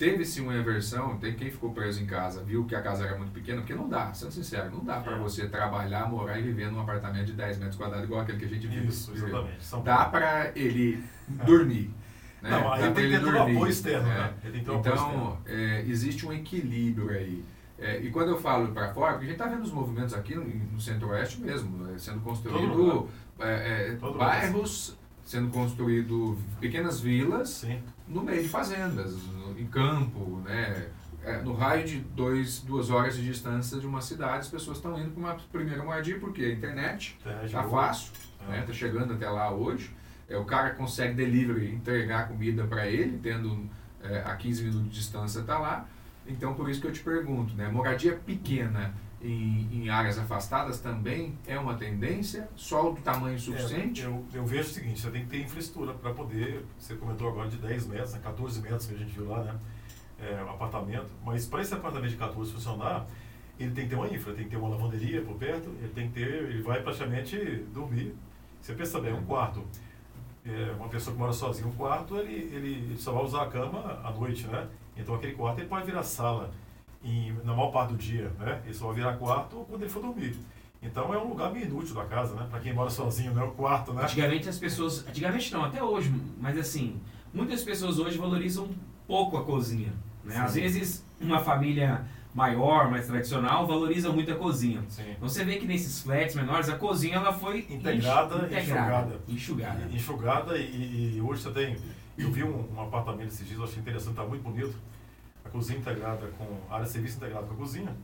Teve-se uma inversão, tem quem ficou preso em casa, viu que a casa era muito pequena, porque não dá, sendo sincero, não dá para é. você trabalhar, morar e viver num apartamento de 10 metros quadrados igual aquele que a gente vive. Isso, exatamente. Dá para ele dormir. Né? Não, aí tem que ter um apoio externo, né? então, é, existe um equilíbrio aí. É, e quando eu falo para fora, porque a gente está vendo os movimentos aqui no, no centro-oeste mesmo, né, sendo construído é, é, bairros, sendo construído pequenas vilas Sim. no meio de fazendas, no, em campo, né? É, no raio de dois, duas horas de distância de uma cidade, as pessoas estão indo para uma primeira moradia, porque a internet está fácil, está é. Tá chegando até lá hoje. É, o cara consegue delivery, entregar comida para ele, tendo é, a 15 minutos de distância está lá. Então, por isso que eu te pergunto, né? Moradia pequena em, em áreas afastadas também é uma tendência? Só do tamanho suficiente? É, eu, eu, vejo o seguinte, você tem que ter infraestrutura para poder, você comentou agora de 10 metros, 14 né? metros que a gente viu lá, né? É, um apartamento, mas para esse apartamento de 14 funcionar, ele tem que ter uma infra, tem que ter uma lavanderia por perto, ele tem que ter, ele vai praticamente dormir. Você pensa bem, um quarto. É, uma pessoa que mora sozinha, um quarto, ele, ele, ele só vai usar a cama à noite, né? Então aquele quarto ele pode virar sala em, na maior parte do dia, né? Ele só vai virar quarto quando ele for dormir. Então é um lugar meio inútil da casa, né? Para quem mora sozinho, né? O quarto, né? Antigamente as pessoas, antigamente não, até hoje, mas assim, muitas pessoas hoje valorizam pouco a cozinha, né? Às vezes uma família maior, mais tradicional, valoriza muito a cozinha. Sim. Você vê que nesses flats menores a cozinha ela foi integrada, integrada enxugada, enxugada, enxugada e, e hoje você tem eu vi um, um apartamento esses dias, eu achei interessante, está muito bonito. A cozinha integrada com área de serviço integrada com a cozinha.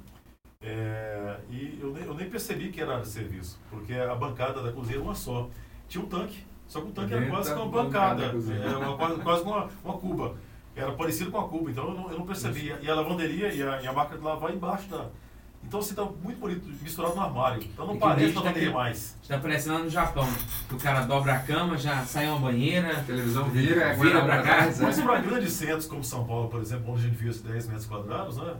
É, e eu nem, eu nem percebi que era área de serviço, porque a bancada da cozinha era uma só. Tinha um tanque, só que o tanque era quase uma bancada, era uma, quase, quase uma, uma cuba. Era parecido com a cuba, então eu não, eu não percebia. E a lavanderia e a, e a máquina de lavar embaixo da. Então assim, tá muito bonito, misturado no armário. Então não parece lavanderia tá mais. Está parecendo lá no Japão. Que o cara dobra a cama, já sai uma banheira, a televisão vira, vira para casa. Mas para grandes centros como São Paulo, por exemplo, onde a gente viu esses 10 metros quadrados, né?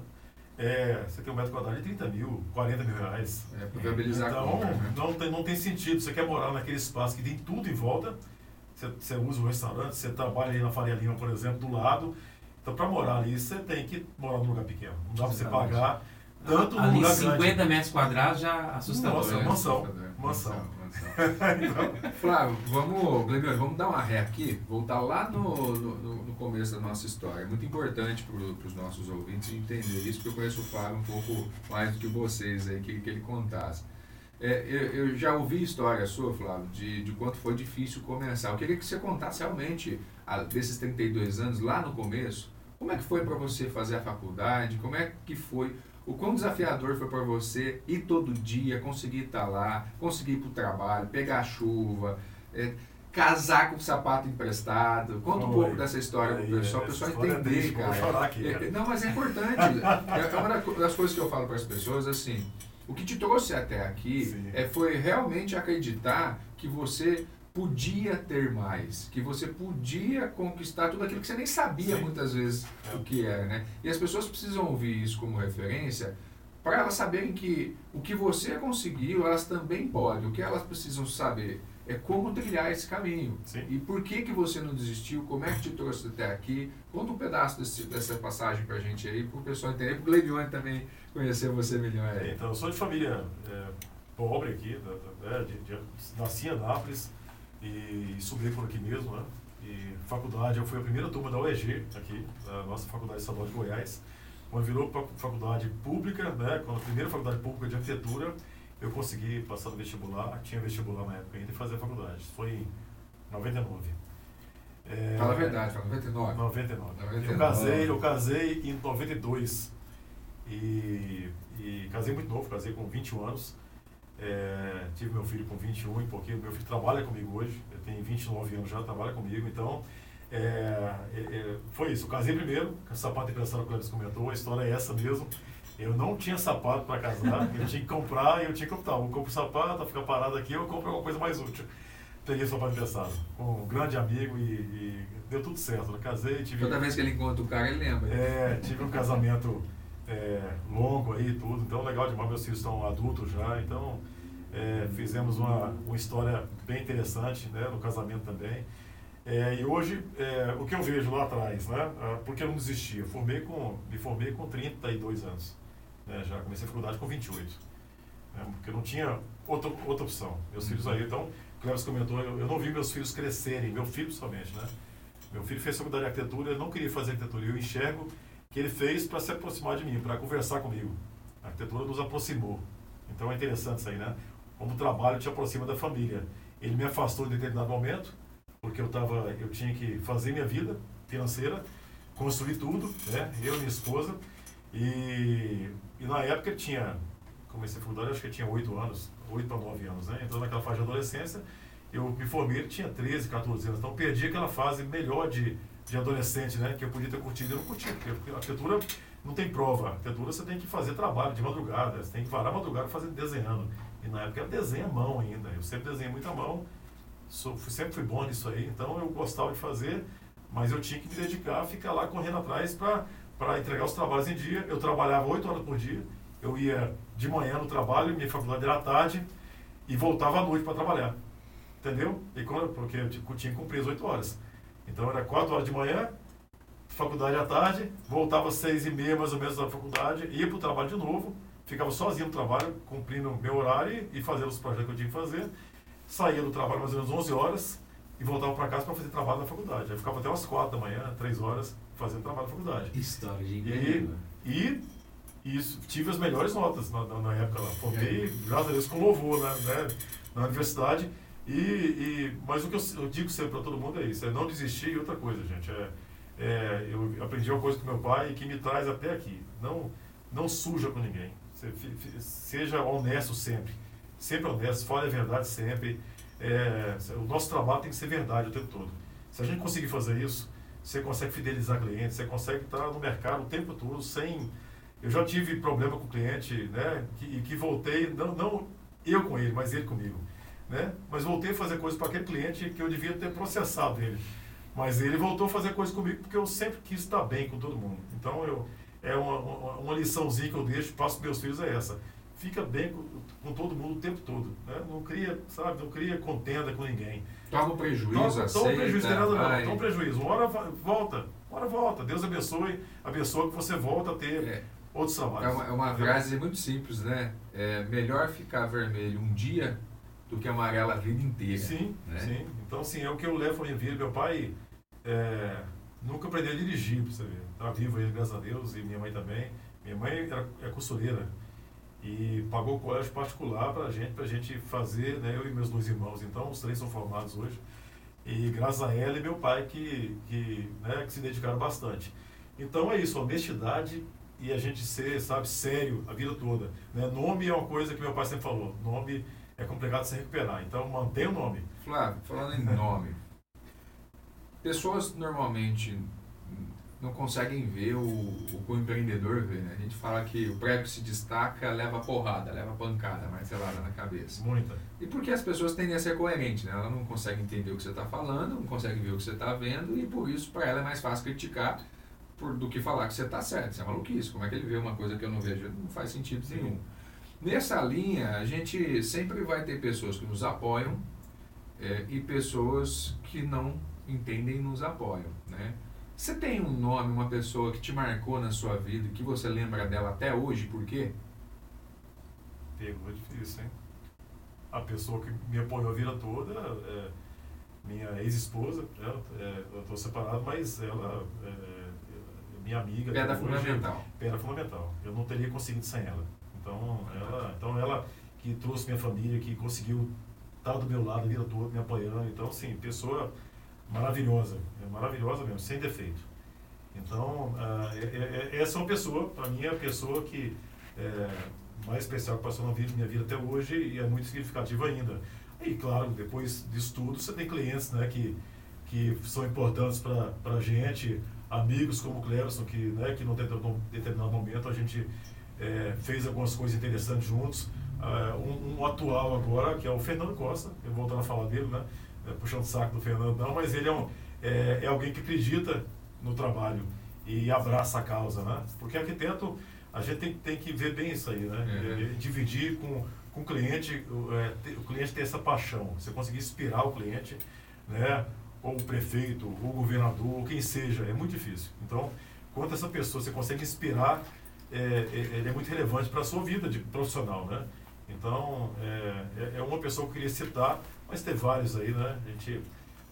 É, você tem um metro quadrado de 30 mil, 40 mil reais. É, para viabilizar então, compra, né? não, tem, não tem sentido. Você quer morar naquele espaço que tem tudo em volta, você, você usa o restaurante, você trabalha aí na Faria Lima, por exemplo, do lado. Então, para morar ali, você tem que morar num lugar pequeno. Não dá para você pagar tanto ali lugar 50 grande. metros quadrados já assustador. Nossa, né? mansão. Mansão. então, Flávio, vamos, Glebio, vamos dar uma ré aqui, voltar lá no, no, no começo da nossa história. É muito importante para os nossos ouvintes entender isso, porque eu conheço o Flávio um pouco mais do que vocês aí, que, que ele contasse. É, eu, eu, já ouvi história sua, Flávio, de, de quanto foi difícil começar. Eu queria que você contasse realmente, a, desses 32 anos, lá no começo, como é que foi para você fazer a faculdade, como é que foi o quão desafiador foi para você ir todo dia, conseguir estar tá lá, conseguir ir para o trabalho, pegar a chuva, é, casar com o sapato emprestado. Conta um pouco dessa história para o pessoal, para o pessoal é entender, cara. Aqui, cara. É, não, mas é importante. é, é uma das coisas que eu falo para as pessoas, assim, o que te trouxe até aqui é, foi realmente acreditar que você podia ter mais, que você podia conquistar tudo aquilo que você nem sabia Sim. muitas vezes é. o que era, né? E as pessoas precisam ouvir isso como referência para elas saberem que o que você conseguiu, elas também podem. O que elas precisam saber é como trilhar esse caminho. Sim. E por que que você não desistiu, como é que te trouxe até aqui. Conta um pedaço desse, dessa passagem para a gente aí, para o pessoal entender, para o também conhecer você melhor. Aí. Então, eu sou de família é, pobre aqui, né, de, de, nasci em Anápolis, e estudei por aqui mesmo, né? E faculdade, eu fui a primeira turma da UEG aqui, da nossa Faculdade Estadual de Goiás. Quando virou faculdade pública, né? Quando a primeira faculdade pública de arquitetura, eu consegui passar no vestibular, tinha vestibular na época ainda, e fazer a faculdade. Foi em 99. É, Fala a verdade, fala 99. 99. 99. Eu casei, eu casei em 92. E, e casei muito novo, casei com 21 anos. É, tive meu filho com 21 e pouquinho. Meu filho trabalha comigo hoje. Ele tem 29 anos já, trabalha comigo. Então, é, é, é foi isso. Eu casei primeiro, com o sapato emprestado que o Cleves comentou. A história é essa mesmo. Eu não tinha sapato para casar. eu tinha que comprar e eu tinha que optar. Eu compro sapato, ficar parado aqui, eu compro alguma coisa mais útil. Peguei o sapato emprestado com um grande amigo e, e deu tudo certo. Eu casei, tive... Toda vez que ele encontra o cara, ele lembra. É, tive um casamento é, longo aí tudo. Então, legal demais. Meus filhos estão adultos já. Então, é, fizemos uma, uma história bem interessante né, no casamento também. É, e hoje, é, o que eu vejo lá atrás, né? Ah, porque eu não desisti. Eu formei com, me formei com 32 anos. Né, já comecei a faculdade com 28. Né, porque não tinha outra, outra opção. Meus uhum. filhos aí, então, o Cleves comentou, eu, eu não vi meus filhos crescerem, meu filho somente, né? Meu filho fez faculdade de arquitetura, ele não queria fazer arquitetura. Eu enxergo que ele fez para se aproximar de mim, para conversar comigo. A arquitetura nos aproximou. Então é interessante isso aí, né? Como o trabalho te aproxima da família. Ele me afastou em determinado momento, porque eu, tava, eu tinha que fazer minha vida financeira, construir tudo, né? Eu e minha esposa. E, e na época ele tinha, comecei a faculdade, acho que tinha 8 anos, 8 para 9 anos, né? Então naquela fase de adolescência, eu me formei, ele tinha 13, 14 anos. Então perdi aquela fase melhor de de adolescente, né? Que eu podia ter curtido, eu não curti, porque a arquitetura não tem prova. A arquitetura você tem que fazer trabalho de madrugada, você tem que varar a madrugada fazendo desenhando. E na época era desenho à mão ainda. Eu sempre desenhei muito à mão, sou, sempre fui bom nisso aí, então eu gostava de fazer, mas eu tinha que me dedicar ficar lá correndo atrás para entregar os trabalhos em dia. Eu trabalhava oito horas por dia, eu ia de manhã no trabalho, minha faculdade era à tarde, e voltava à noite para trabalhar. Entendeu? E quando, porque eu tinha que cumprir as oito horas. Então era 4 horas de manhã, faculdade à tarde, voltava às 6 e meia mais ou menos da faculdade, ia para o trabalho de novo, ficava sozinho no trabalho, cumprindo meu horário e fazendo os projetos que eu tinha que fazer. Saía do trabalho mais ou menos 11 horas e voltava para casa para fazer trabalho na faculdade. Aí ficava até umas 4 da manhã, 3 horas, fazendo trabalho na faculdade. História de E, e, e isso, tive as melhores notas na, na, na época lá. Formei, graças a Deus, com louvor né, né, na universidade. E, e, mas o que eu, eu digo sempre para todo mundo é isso, é não desistir e outra coisa, gente. É, é, eu aprendi uma coisa com meu pai que me traz até aqui. Não, não suja com ninguém. seja honesto sempre. Sempre honesto, fale a verdade sempre. É, o nosso trabalho tem que ser verdade o tempo todo. Se a gente conseguir fazer isso, você consegue fidelizar clientes, você consegue estar no mercado o tempo todo sem. Eu já tive problema com o cliente, né? Que, que voltei, não, não eu com ele, mas ele comigo. Né? Mas voltei a fazer coisas para aquele cliente que eu devia ter processado ele. Mas ele voltou a fazer coisas comigo porque eu sempre quis estar bem com todo mundo. Então, eu, é uma, uma, uma liçãozinha que eu deixo, passo meus filhos é essa. Fica bem com, com, todo mundo o tempo todo. Né? Não cria, sabe, não cria contenda com ninguém. Toma prejuízo, toma, aceita, toma um prejuízo, nada não. Toma prejuízo. Uma hora volta, uma hora volta. Deus abençoe, abençoe que você volta a ter é. outros trabalhos. É uma, é uma frase muito simples, né? É melhor ficar vermelho um dia do que amarelo a vida inteira. Sim, né? sim. Então, sim, é o que eu levo para minha vida. Meu pai é, nunca aprendeu a dirigir, para você ver. Está vivo ele, graças a Deus, e minha mãe também. Minha mãe era, é costureira e pagou o colégio particular para a gente, para a gente fazer, né, eu e meus dois irmãos. Então, os três são formados hoje. E graças a ela e meu pai que, que, né, que se dedicaram bastante. Então é isso, honestidade e a gente ser, sabe, sério a vida toda. Né? Nome é uma coisa que meu pai sempre falou. Nome é complicado se recuperar. Então mantenha o nome. Flávio, falando em nome, pessoas normalmente não conseguem ver o, o que o empreendedor vê, né? A gente fala que o prego se destaca, leva porrada, leva pancada, martelada na cabeça. Muita. E porque as pessoas tendem a ser coerentes, né? Ela não consegue entender o que você está falando, não consegue ver o que você está vendo e por isso para ela é mais fácil criticar por, do que falar que você está certo. Isso é maluquice. Como é que ele vê uma coisa que eu não vejo? Não faz sentido Sim. Nessa linha, a gente sempre vai ter pessoas que nos apoiam é, e pessoas que não entendem e nos apoiam, né? Você tem um nome, uma pessoa que te marcou na sua vida e que você lembra dela até hoje, por quê? Pergunta difícil, hein? A pessoa que me apoiou a vida toda é minha ex-esposa, né? é, eu estou separado, mas ela é, é minha amiga. Pedra hoje, fundamental. Pedra fundamental. Eu não teria conseguido sem ela. Então ela, então ela que trouxe minha família, que conseguiu estar do meu lado a vida toda, me apoiando. Então, assim, pessoa maravilhosa, é maravilhosa mesmo, sem defeito. Então, uh, é, é, essa é uma pessoa, para mim, é a pessoa que é mais especial que passou na vida, minha vida até hoje e é muito significativa ainda. E, claro, depois disso tudo, você tem clientes né, que, que são importantes para a gente, amigos como o Cleverson, que, né, que num determinado momento a gente é, fez algumas coisas interessantes juntos. Uh, um, um, atual agora, que é o Fernando Costa, eu voltando a falar dele, né? é, puxando o saco do Fernando, não, mas ele é, um, é, é, alguém que acredita no trabalho e abraça a causa, né? Porque arquiteto, a gente tem, tem que ver bem isso aí, né? Uhum. dividir com, com o cliente, o, é, o cliente ter essa paixão, você conseguir inspirar o cliente, né? Ou o prefeito, ou o governador, ou quem seja, é muito difícil. Então, quando essa pessoa você consegue inspirar, é, é, ele é muito relevante para a sua vida de profissional, né? Então, é, é, é uma pessoa que eu queria citar, mas tem vários aí, né? A gente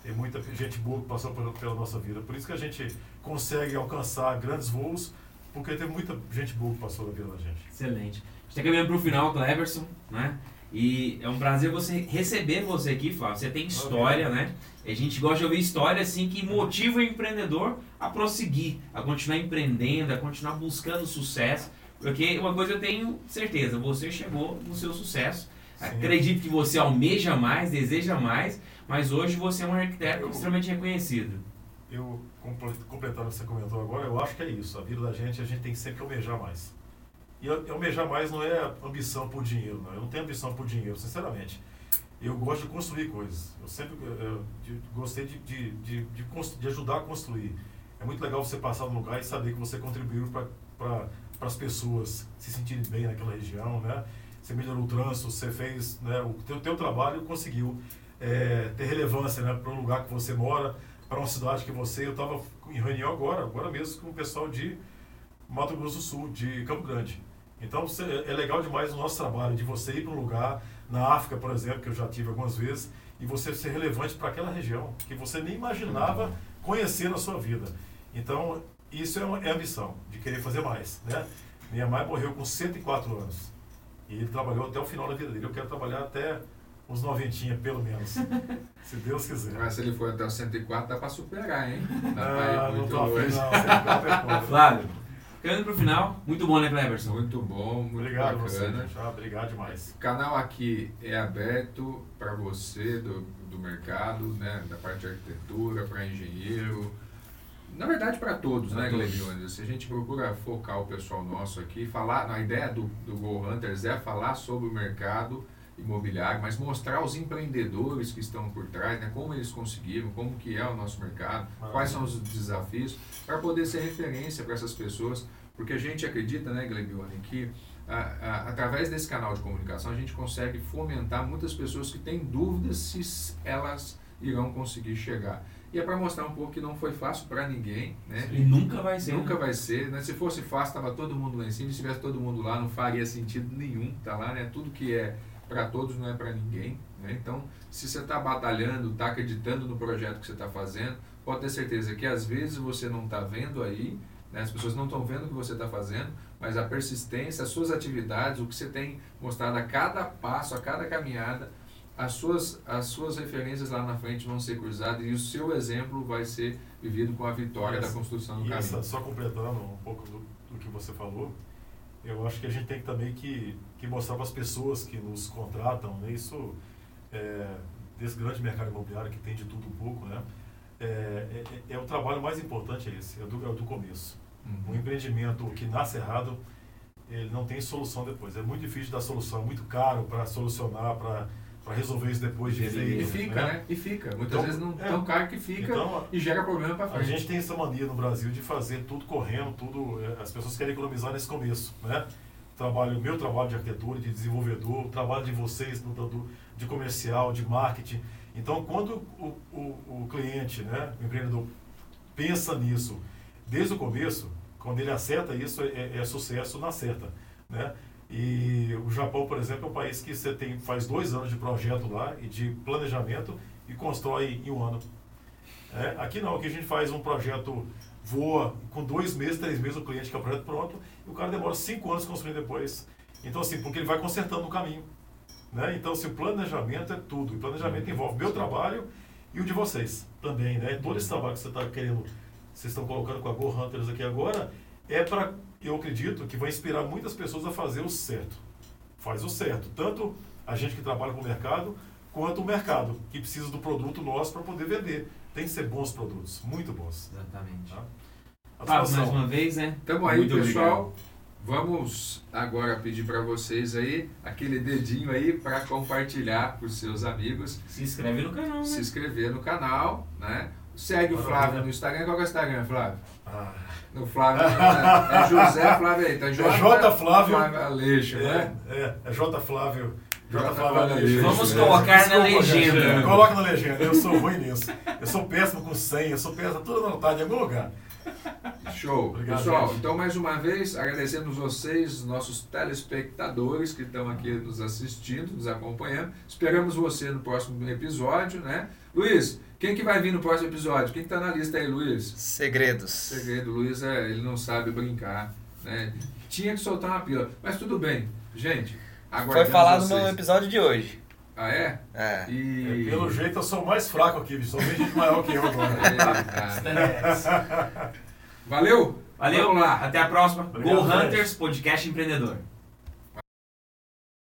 tem muita gente boa que passou pela, pela nossa vida. Por isso que a gente consegue alcançar grandes voos, porque tem muita gente boa que passou na vida da gente. Excelente. A gente está caminhando para o final, Cleverson, né? E é um prazer você receber você aqui, Flávio. Você tem história, né? A gente gosta de ouvir história assim que motiva o empreendedor a prosseguir, a continuar empreendendo, a continuar buscando sucesso. Porque uma coisa eu tenho certeza, você chegou no seu sucesso. Sim. Acredito que você almeja mais, deseja mais, mas hoje você é um arquiteto eu, extremamente reconhecido. Eu, completando o que você comentou agora, eu acho que é isso. A vida da gente, a gente tem que sempre almejar mais. E almejar mais não é ambição por dinheiro, não. Eu não tenho ambição por dinheiro, sinceramente. Eu gosto de construir coisas. Eu sempre eu, de, gostei de, de, de, de, de ajudar a construir. É muito legal você passar no lugar e saber que você contribuiu para para as pessoas se sentirem bem naquela região, né? Você melhorou o trânsito, você fez, né? O teu, teu trabalho conseguiu é, ter relevância, né? Para o lugar que você mora, para uma cidade que você... Eu estava em reunião agora, agora mesmo, com o pessoal de Mato Grosso do Sul, de Campo Grande. Então, você, é legal demais o nosso trabalho, de você ir para um lugar, na África, por exemplo, que eu já tive algumas vezes, e você ser relevante para aquela região, que você nem imaginava conhecer na sua vida. Então, isso é, uma, é ambição, de querer fazer mais. Né? Minha mãe morreu com 104 anos. E ele trabalhou até o final da vida dele. Eu quero trabalhar até uns noventinha, pelo menos. se Deus quiser. Mas se ele for até os 104, dá para superar, hein? Dá ah, não tô afim, não. 104 é Flávio, Caminho pro final, muito bom, né, Cleberson? Muito bom, muito obrigado bacana. Você, obrigado demais. O canal aqui é aberto para você do, do mercado, né, da parte de arquitetura, para engenheiro, na verdade para todos, pra né, Glebione? Se a gente procura focar o pessoal nosso aqui, falar, a ideia do, do Go Hunters é falar sobre o mercado imobiliário, mas mostrar os empreendedores que estão por trás, né, como eles conseguiram, como que é o nosso mercado, ah, quais são os desafios, para poder ser referência para essas pessoas, porque a gente acredita, né, Glebione, que a, a, através desse canal de comunicação a gente consegue fomentar muitas pessoas que têm dúvidas se elas irão conseguir chegar. E é para mostrar um pouco que não foi fácil para ninguém, né? E nunca vai ser. Nunca né? vai ser, né? Se fosse fácil, estava todo mundo lá em cima. Se tivesse todo mundo lá, não faria sentido nenhum, tá lá, né? Tudo que é para todos não é para ninguém. Né? Então, se você está batalhando, está acreditando no projeto que você está fazendo, pode ter certeza que às vezes você não está vendo aí, né? as pessoas não estão vendo o que você está fazendo, mas a persistência, as suas atividades, o que você tem mostrado a cada passo, a cada caminhada, as suas, as suas referências lá na frente vão ser cruzadas e o seu exemplo vai ser vivido com a vitória essa, da construção do caminho. Essa, só completando um pouco do, do que você falou, eu acho que a gente tem também que, que mostrar para as pessoas que nos contratam, né, isso é, desse grande mercado imobiliário que tem de tudo um pouco, né, é, é, é o trabalho mais importante é esse, é do, é do começo. Uhum. Um empreendimento que nasce errado, ele não tem solução depois. É muito difícil dar solução, é muito caro para solucionar, para para resolver isso depois de feito. E fica, né? né? E fica. Muitas então, vezes não é, tão caro que fica então, e gera problema para frente. A gente tem essa mania no Brasil de fazer tudo correndo, tudo. É, as pessoas querem economizar nesse começo, né? Trabalho, meu trabalho de arquitetura, de desenvolvedor, o trabalho de vocês no, do, de comercial, de marketing. Então, quando o, o, o cliente, né, o empreendedor, pensa nisso desde o começo, quando ele acerta isso, é, é, é sucesso na certa, né? E o Japão, por exemplo, é um país que você tem, faz dois anos de projeto lá e de planejamento e constrói em um ano. É, aqui não, aqui a gente faz um projeto, voa, com dois meses, três meses o cliente quer o projeto pronto e o cara demora cinco anos construir depois. Então, assim, porque ele vai consertando o caminho. Né? Então, assim, o planejamento é tudo. O planejamento envolve meu trabalho e o de vocês também. Né? Todo esse trabalho que você está querendo, vocês estão colocando com a Go Hunters aqui agora, é para eu acredito que vai inspirar muitas pessoas a fazer o certo. Faz o certo. Tanto a gente que trabalha com o mercado, quanto o mercado, que precisa do produto nosso para poder vender. Tem que ser bons produtos, muito bons. Exatamente. Tá? Fábio, mais uma vez, né? Tamo aí, muito pessoal. Obrigado. Vamos agora pedir para vocês aí aquele dedinho aí para compartilhar para os seus amigos. Se inscreve no canal. Né? Se inscrever no canal, né? Segue o Flávio no Instagram. Qual é o Instagram, Flávio? Ah. No Flávio. É, é José Flávio aí. Tá J, é J Flávio. Flávio Aleixo, é, né? É, é J Flávio. J. Flávio Aleixo. Vamos colocar na legenda. Coloca na legenda. Eu sou ruim nisso. Eu sou péssimo com senha. Eu sou péssimo. Tudo anotado em algum lugar. Show. Obrigado, Pessoal, gente. então mais uma vez agradecemos vocês, nossos telespectadores que estão aqui nos assistindo, nos acompanhando. Esperamos você no próximo episódio, né? Luiz, quem que vai vir no próximo episódio? Quem está na lista aí, Luiz? Segredos. Segredo, Luiz, é, ele não sabe brincar, né? Tinha que soltar uma pila, mas tudo bem. Gente, agora Foi falado no episódio de hoje. Ah, é? É. E... é. Pelo jeito eu sou o mais fraco aqui, só tem gente maior que eu agora. É, Valeu? Valeu, Vamos lá. Até a próxima. Obrigado, Go Hunters, podcast empreendedor.